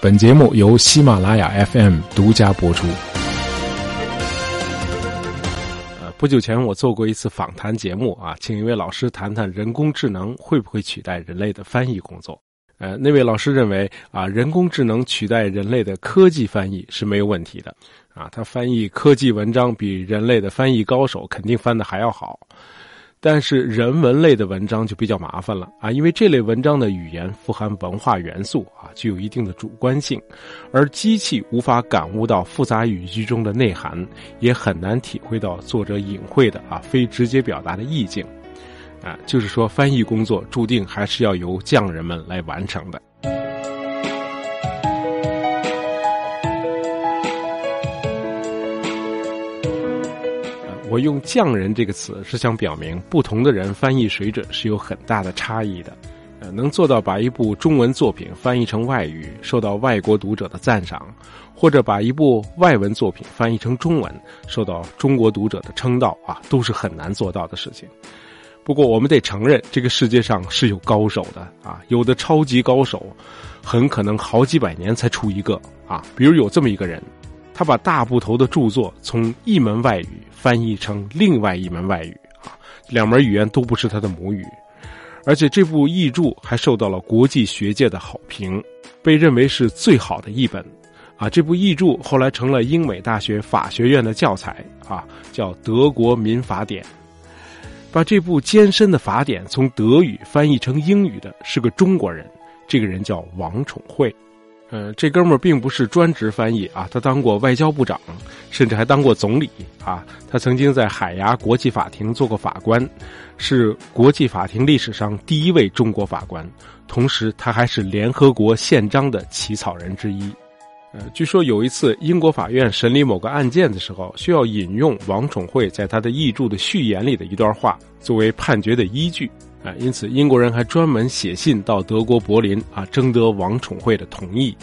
本节目由喜马拉雅 FM 独家播出。呃，不久前我做过一次访谈节目啊，请一位老师谈谈人工智能会不会取代人类的翻译工作。呃，那位老师认为啊，人工智能取代人类的科技翻译是没有问题的啊，他翻译科技文章比人类的翻译高手肯定翻的还要好。但是人文类的文章就比较麻烦了啊，因为这类文章的语言富含文化元素啊，具有一定的主观性，而机器无法感悟到复杂语句中的内涵，也很难体会到作者隐晦的啊非直接表达的意境，啊，就是说翻译工作注定还是要由匠人们来完成的。我用“匠人”这个词是想表明，不同的人翻译水准是有很大的差异的。呃，能做到把一部中文作品翻译成外语，受到外国读者的赞赏，或者把一部外文作品翻译成中文，受到中国读者的称道啊，都是很难做到的事情。不过，我们得承认，这个世界上是有高手的啊，有的超级高手，很可能好几百年才出一个啊。比如有这么一个人。他把大部头的著作从一门外语翻译成另外一门外语啊，两门语言都不是他的母语，而且这部译著还受到了国际学界的好评，被认为是最好的译本啊。这部译著后来成了英美大学法学院的教材啊，叫《德国民法典》。把这部艰深的法典从德语翻译成英语的是个中国人，这个人叫王宠惠。呃，这哥们儿并不是专职翻译啊，他当过外交部长，甚至还当过总理啊。他曾经在海牙国际法庭做过法官，是国际法庭历史上第一位中国法官。同时，他还是联合国宪章的起草人之一。呃，据说有一次英国法院审理某个案件的时候，需要引用王宠惠在他的译著的序言里的一段话作为判决的依据。啊，因此英国人还专门写信到德国柏林啊，征得王宠惠的同意。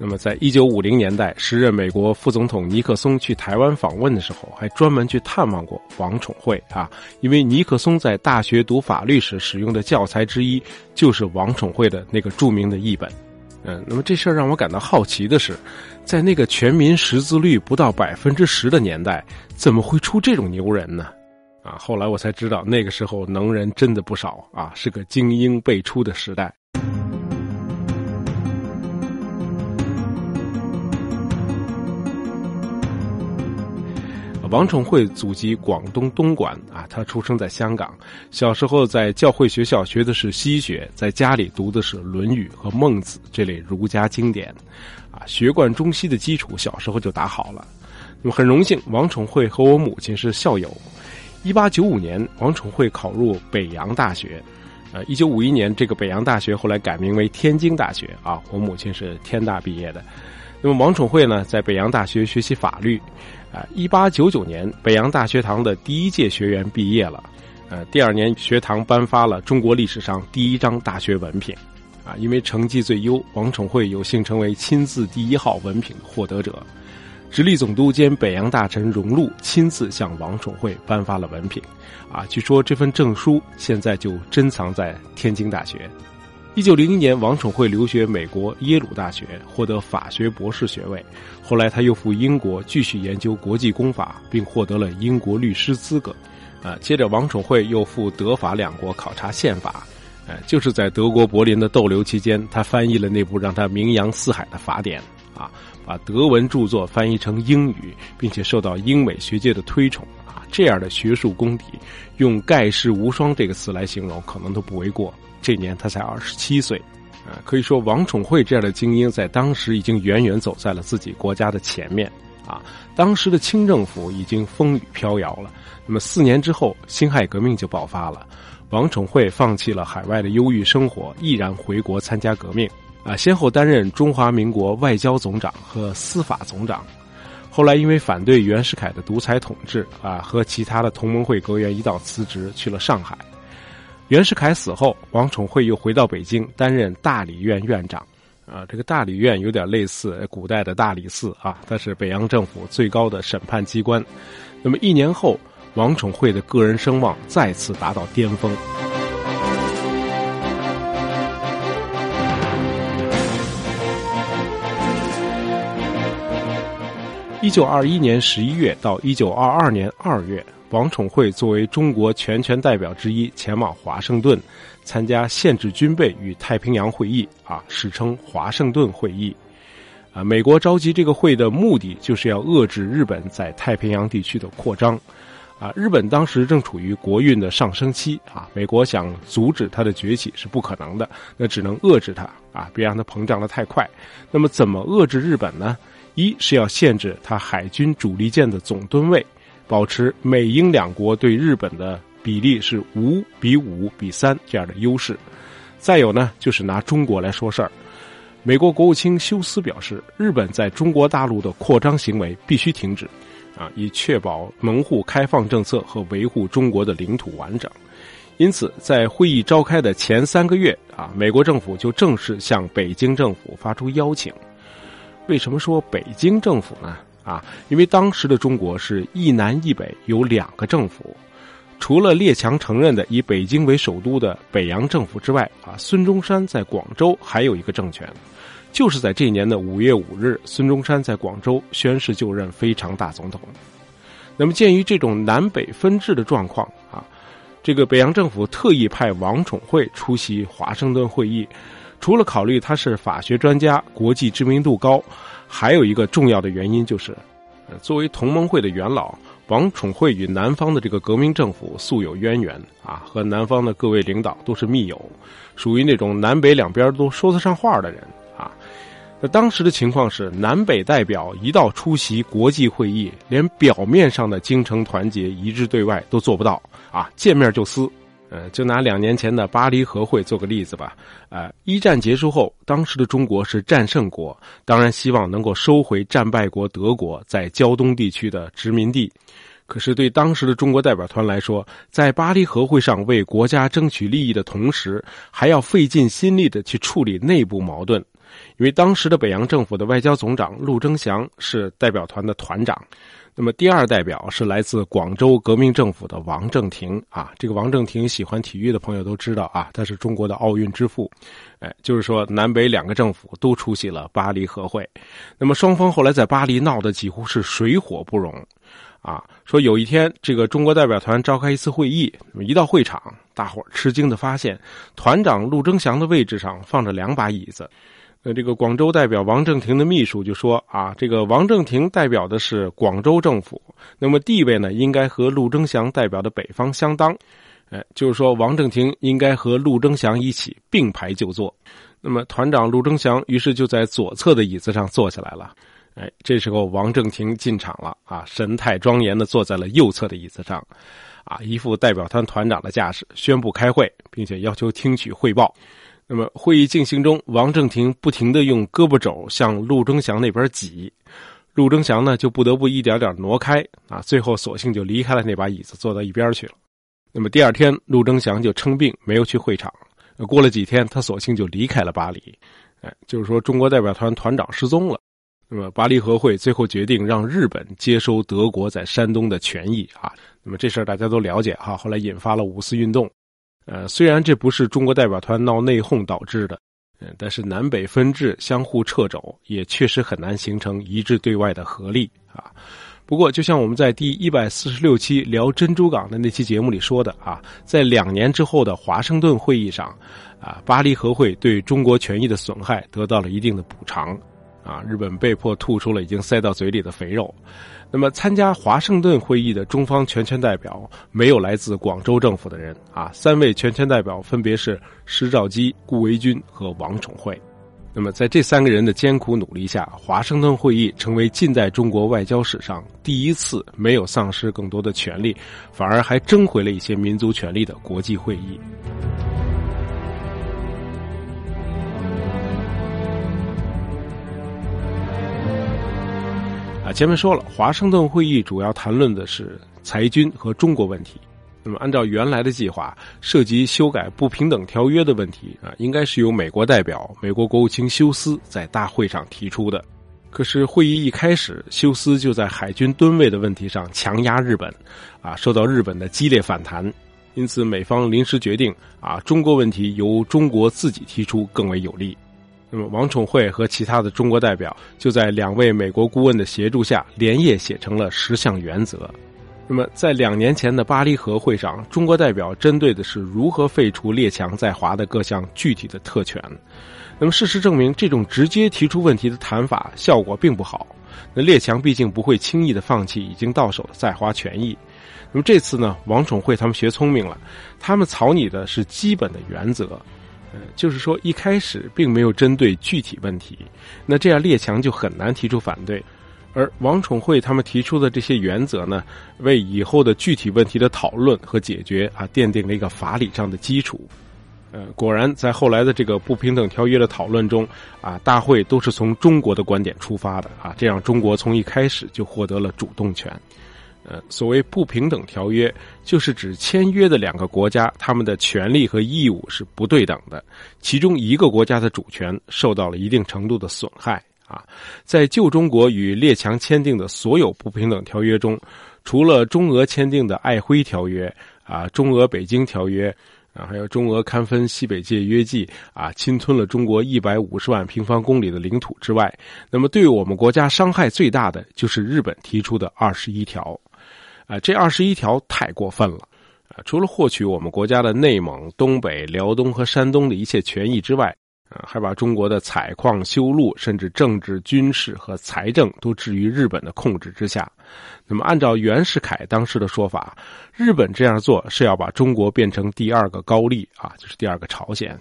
那么，在一九五零年代，时任美国副总统尼克松去台湾访问的时候，还专门去探望过王宠惠啊，因为尼克松在大学读法律时使用的教材之一就是王宠惠的那个著名的译本。嗯，那么这事儿让我感到好奇的是，在那个全民识字率不到百分之十的年代，怎么会出这种牛人呢？啊，后来我才知道，那个时候能人真的不少啊，是个精英辈出的时代。王宠惠祖籍广东东莞啊，他出生在香港，小时候在教会学校学的是西学，在家里读的是《论语》和《孟子》这类儒家经典，啊，学贯中西的基础小时候就打好了。那么很荣幸，王宠惠和我母亲是校友。一八九五年，王宠惠考入北洋大学。呃，一九五一年，这个北洋大学后来改名为天津大学啊。我母亲是天大毕业的。那么王宠惠呢，在北洋大学学习法律。啊，一八九九年，北洋大学堂的第一届学员毕业了。呃，第二年，学堂颁发了中国历史上第一张大学文凭。啊，因为成绩最优，王宠惠有幸成为亲自第一号文凭获得者。直隶总督兼北洋大臣荣禄亲自向王宠惠颁发了文凭，啊，据说这份证书现在就珍藏在天津大学。一九零一年，王宠惠留学美国耶鲁大学，获得法学博士学位。后来他又赴英国继续研究国际公法，并获得了英国律师资格。啊，接着王宠惠又赴德法两国考察宪法。呃，就是在德国柏林的逗留期间，他翻译了那部让他名扬四海的法典。啊。把德文著作翻译成英语，并且受到英美学界的推崇啊，这样的学术功底，用盖世无双这个词来形容，可能都不为过。这年他才二十七岁，啊，可以说王宠惠这样的精英在当时已经远远走在了自己国家的前面啊。当时的清政府已经风雨飘摇了。那么四年之后，辛亥革命就爆发了，王宠惠放弃了海外的忧郁生活，毅然回国参加革命。啊，先后担任中华民国外交总长和司法总长，后来因为反对袁世凯的独裁统治，啊，和其他的同盟会阁员一道辞职去了上海。袁世凯死后，王宠惠又回到北京担任大理院院长。啊，这个大理院有点类似古代的大理寺啊，它是北洋政府最高的审判机关。那么一年后，王宠惠的个人声望再次达到巅峰。一九二一年十一月到一九二二年二月，王宠惠作为中国全权代表之一前往华盛顿参加限制军备与太平洋会议，啊，史称华盛顿会议。啊，美国召集这个会的目的就是要遏制日本在太平洋地区的扩张。啊，日本当时正处于国运的上升期，啊，美国想阻止它的崛起是不可能的，那只能遏制它，啊，别让它膨胀的太快。那么，怎么遏制日本呢？一是要限制它海军主力舰的总吨位，保持美英两国对日本的比例是五比五比三这样的优势。再有呢，就是拿中国来说事儿。美国国务卿休斯表示，日本在中国大陆的扩张行为必须停止。啊，以确保门户开放政策和维护中国的领土完整。因此，在会议召开的前三个月，啊，美国政府就正式向北京政府发出邀请。为什么说北京政府呢？啊，因为当时的中国是一南一北有两个政府，除了列强承认的以北京为首都的北洋政府之外，啊，孙中山在广州还有一个政权。就是在这年的五月五日，孙中山在广州宣誓就任非常大总统。那么，鉴于这种南北分治的状况啊，这个北洋政府特意派王宠惠出席华盛顿会议，除了考虑他是法学专家、国际知名度高，还有一个重要的原因就是，呃作为同盟会的元老，王宠惠与南方的这个革命政府素有渊源啊，和南方的各位领导都是密友，属于那种南北两边都说得上话的人啊。那当时的情况是，南北代表一到出席国际会议，连表面上的精诚团结、一致对外都做不到啊！见面就撕。呃，就拿两年前的巴黎和会做个例子吧。呃，一战结束后，当时的中国是战胜国，当然希望能够收回战败国德国在胶东地区的殖民地。可是对当时的中国代表团来说，在巴黎和会上为国家争取利益的同时，还要费尽心力的去处理内部矛盾。因为当时的北洋政府的外交总长陆征祥是代表团的团长，那么第二代表是来自广州革命政府的王正廷啊。这个王正廷喜欢体育的朋友都知道啊，他是中国的奥运之父。哎，就是说南北两个政府都出席了巴黎和会，那么双方后来在巴黎闹得几乎是水火不容啊。说有一天这个中国代表团召开一次会议，一到会场，大伙吃惊的发现，团长陆征祥的位置上放着两把椅子。那这个广州代表王正廷的秘书就说：“啊，这个王正廷代表的是广州政府，那么地位呢，应该和陆征祥代表的北方相当。哎，就是说王正廷应该和陆征祥一起并排就坐。那么团长陆征祥于是就在左侧的椅子上坐下来了。哎，这时候王正廷进场了，啊，神态庄严的坐在了右侧的椅子上，啊，一副代表团团长的架势，宣布开会，并且要求听取汇报。”那么会议进行中，王正廷不停的用胳膊肘向陆征祥那边挤，陆征祥呢就不得不一点点挪开啊，最后索性就离开了那把椅子，坐到一边去了。那么第二天，陆征祥就称病没有去会场。过了几天，他索性就离开了巴黎。哎，就是说中国代表团团长失踪了。那么巴黎和会最后决定让日本接收德国在山东的权益啊。那么这事儿大家都了解哈，后来引发了五四运动。呃，虽然这不是中国代表团闹内讧导致的，嗯，但是南北分治、相互掣肘，也确实很难形成一致对外的合力啊。不过，就像我们在第一百四十六期聊珍珠港的那期节目里说的啊，在两年之后的华盛顿会议上，啊，巴黎和会对中国权益的损害得到了一定的补偿，啊，日本被迫吐出了已经塞到嘴里的肥肉。那么，参加华盛顿会议的中方全权代表没有来自广州政府的人啊，三位全权代表分别是施肇基、顾维钧和王宠惠。那么，在这三个人的艰苦努力下，华盛顿会议成为近代中国外交史上第一次没有丧失更多的权利，反而还争回了一些民族权利的国际会议。前面说了，华盛顿会议主要谈论的是裁军和中国问题。那么，按照原来的计划，涉及修改不平等条约的问题啊，应该是由美国代表、美国国务卿休斯在大会上提出的。可是，会议一开始，休斯就在海军吨位的问题上强压日本，啊，受到日本的激烈反弹。因此，美方临时决定，啊，中国问题由中国自己提出更为有利。那么王宠惠和其他的中国代表就在两位美国顾问的协助下，连夜写成了十项原则。那么在两年前的巴黎和会上，中国代表针对的是如何废除列强在华的各项具体的特权。那么事实证明，这种直接提出问题的谈法效果并不好。那列强毕竟不会轻易的放弃已经到手的在华权益。那么这次呢，王宠惠他们学聪明了，他们草拟的是基本的原则，就是说一开始并没有针对具体问题，那这样列强就很难提出反对。而王宠惠他们提出的这些原则呢，为以后的具体问题的讨论和解决啊奠定了一个法理上的基础。呃，果然在后来的这个不平等条约的讨论中啊，大会都是从中国的观点出发的啊，这样中国从一开始就获得了主动权。呃，所谓不平等条约，就是指签约的两个国家，他们的权利和义务是不对等的，其中一个国家的主权受到了一定程度的损害啊。在旧中国与列强签订的所有不平等条约中，除了中俄签订的《爱辉条约》啊，《中俄北京条约》啊，还有中俄勘分西北界约记啊，侵吞了中国一百五十万平方公里的领土之外，那么对我们国家伤害最大的就是日本提出的二十一条。啊，这二十一条太过分了，啊，除了获取我们国家的内蒙、东北、辽东和山东的一切权益之外，啊，还把中国的采矿、修路，甚至政治、军事和财政都置于日本的控制之下。那么，按照袁世凯当时的说法，日本这样做是要把中国变成第二个高丽啊，就是第二个朝鲜。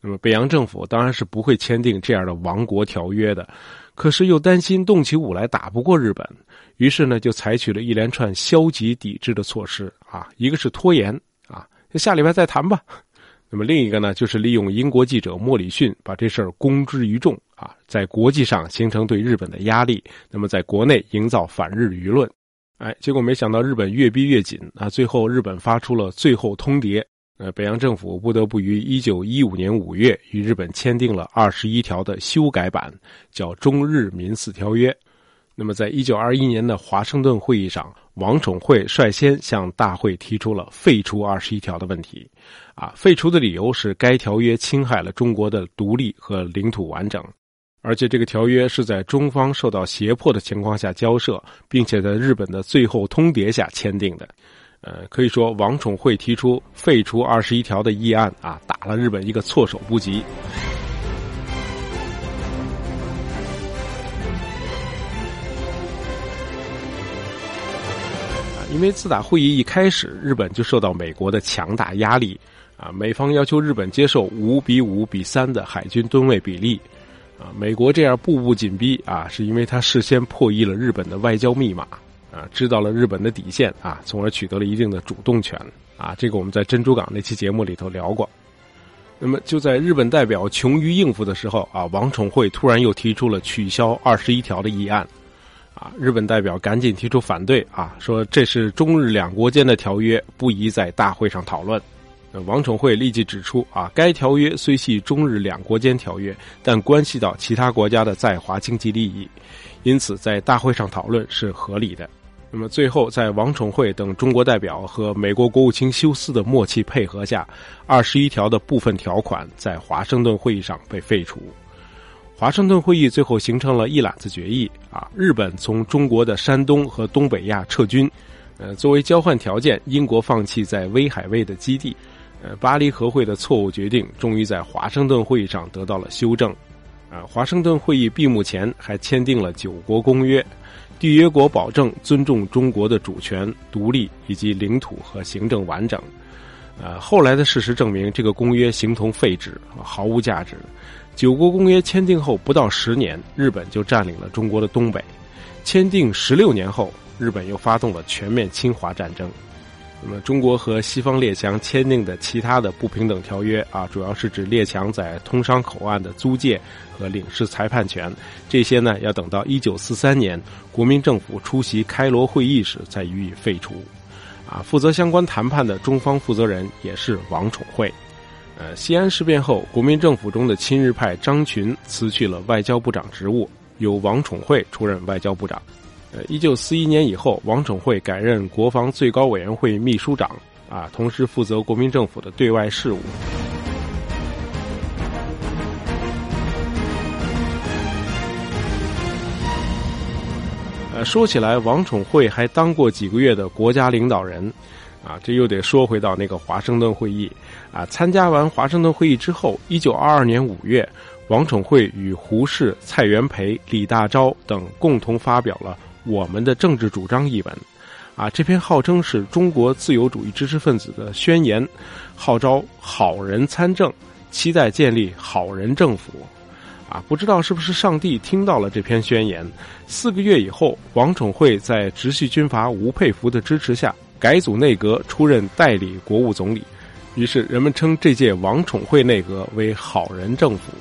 那么，北洋政府当然是不会签订这样的亡国条约的。可是又担心动起武来打不过日本，于是呢就采取了一连串消极抵制的措施啊，一个是拖延啊，下礼拜再谈吧。那么另一个呢，就是利用英国记者莫里逊把这事儿公之于众啊，在国际上形成对日本的压力，那么在国内营造反日舆论。哎，结果没想到日本越逼越紧啊，最后日本发出了最后通牒。呃，北洋政府不得不于一九一五年五月与日本签订了二十一条的修改版，叫《中日民四条约》。那么，在一九二一年的华盛顿会议上，王宠惠率先向大会提出了废除二十一条的问题。啊，废除的理由是该条约侵害了中国的独立和领土完整，而且这个条约是在中方受到胁迫的情况下交涉，并且在日本的最后通牒下签订的。呃，可以说王宠惠提出废除二十一条的议案啊，打了日本一个措手不及。因为自打会议一开始，日本就受到美国的强大压力啊，美方要求日本接受五比五比三的海军吨位比例啊，美国这样步步紧逼啊，是因为他事先破译了日本的外交密码。啊，知道了日本的底线啊，从而取得了一定的主动权啊。这个我们在珍珠港那期节目里头聊过。那么就在日本代表穷于应付的时候啊，王宠惠突然又提出了取消二十一条的议案啊。日本代表赶紧提出反对啊，说这是中日两国间的条约，不宜在大会上讨论。王宠惠立即指出啊，该条约虽系中日两国间条约，但关系到其他国家的在华经济利益，因此在大会上讨论是合理的。那么最后，在王宠惠等中国代表和美国国务卿休斯的默契配合下，二十一条的部分条款在华盛顿会议上被废除。华盛顿会议最后形成了一揽子决议啊，日本从中国的山东和东北亚撤军，呃，作为交换条件，英国放弃在威海卫的基地。呃，巴黎和会的错误决定终于在华盛顿会议上得到了修正。啊，华盛顿会议闭幕前还签订了九国公约。缔约国保证尊重中国的主权、独立以及领土和行政完整。呃，后来的事实证明，这个公约形同废纸，毫无价值。九国公约签订后不到十年，日本就占领了中国的东北。签订十六年后，日本又发动了全面侵华战争。那么，中国和西方列强签订的其他的不平等条约啊，主要是指列强在通商口岸的租界和领事裁判权。这些呢，要等到一九四三年国民政府出席开罗会议时再予以废除。啊，负责相关谈判的中方负责人也是王宠惠。呃，西安事变后，国民政府中的亲日派张群辞去了外交部长职务，由王宠惠出任外交部长。一九四一年以后，王宠惠改任国防最高委员会秘书长，啊，同时负责国民政府的对外事务。呃，说起来，王宠惠还当过几个月的国家领导人，啊，这又得说回到那个华盛顿会议，啊，参加完华盛顿会议之后，一九二二年五月，王宠惠与胡适、蔡元培、李大钊等共同发表了。我们的政治主张》一文，啊，这篇号称是中国自由主义知识分子的宣言，号召好人参政，期待建立好人政府。啊，不知道是不是上帝听到了这篇宣言。四个月以后，王宠惠在直系军阀吴佩孚的支持下改组内阁，出任代理国务总理。于是人们称这届王宠惠内阁为“好人政府”。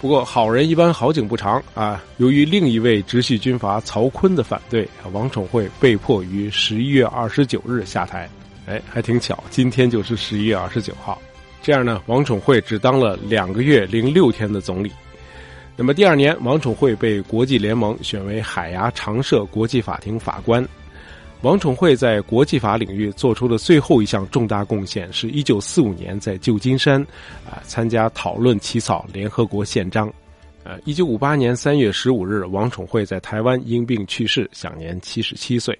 不过好人一般好景不长啊，由于另一位直系军阀曹锟的反对，王宠惠被迫于十一月二十九日下台。哎，还挺巧，今天就是十一月二十九号。这样呢，王宠惠只当了两个月零六天的总理。那么第二年，王宠惠被国际联盟选为海牙常设国际法庭法官。王宠惠在国际法领域做出的最后一项重大贡献，是一九四五年在旧金山啊参加讨论起草联合国宪章。呃，一九五八年三月十五日，王宠惠在台湾因病去世，享年七十七岁。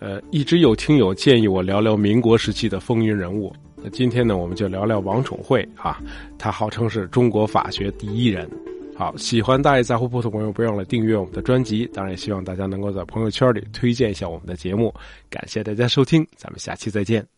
呃，一直有听友建议我聊聊民国时期的风云人物，那今天呢，我们就聊聊王宠惠啊，他号称是中国法学第一人。好，喜欢大爷在乎铺的朋友，不要忘了订阅我们的专辑。当然，也希望大家能够在朋友圈里推荐一下我们的节目。感谢大家收听，咱们下期再见。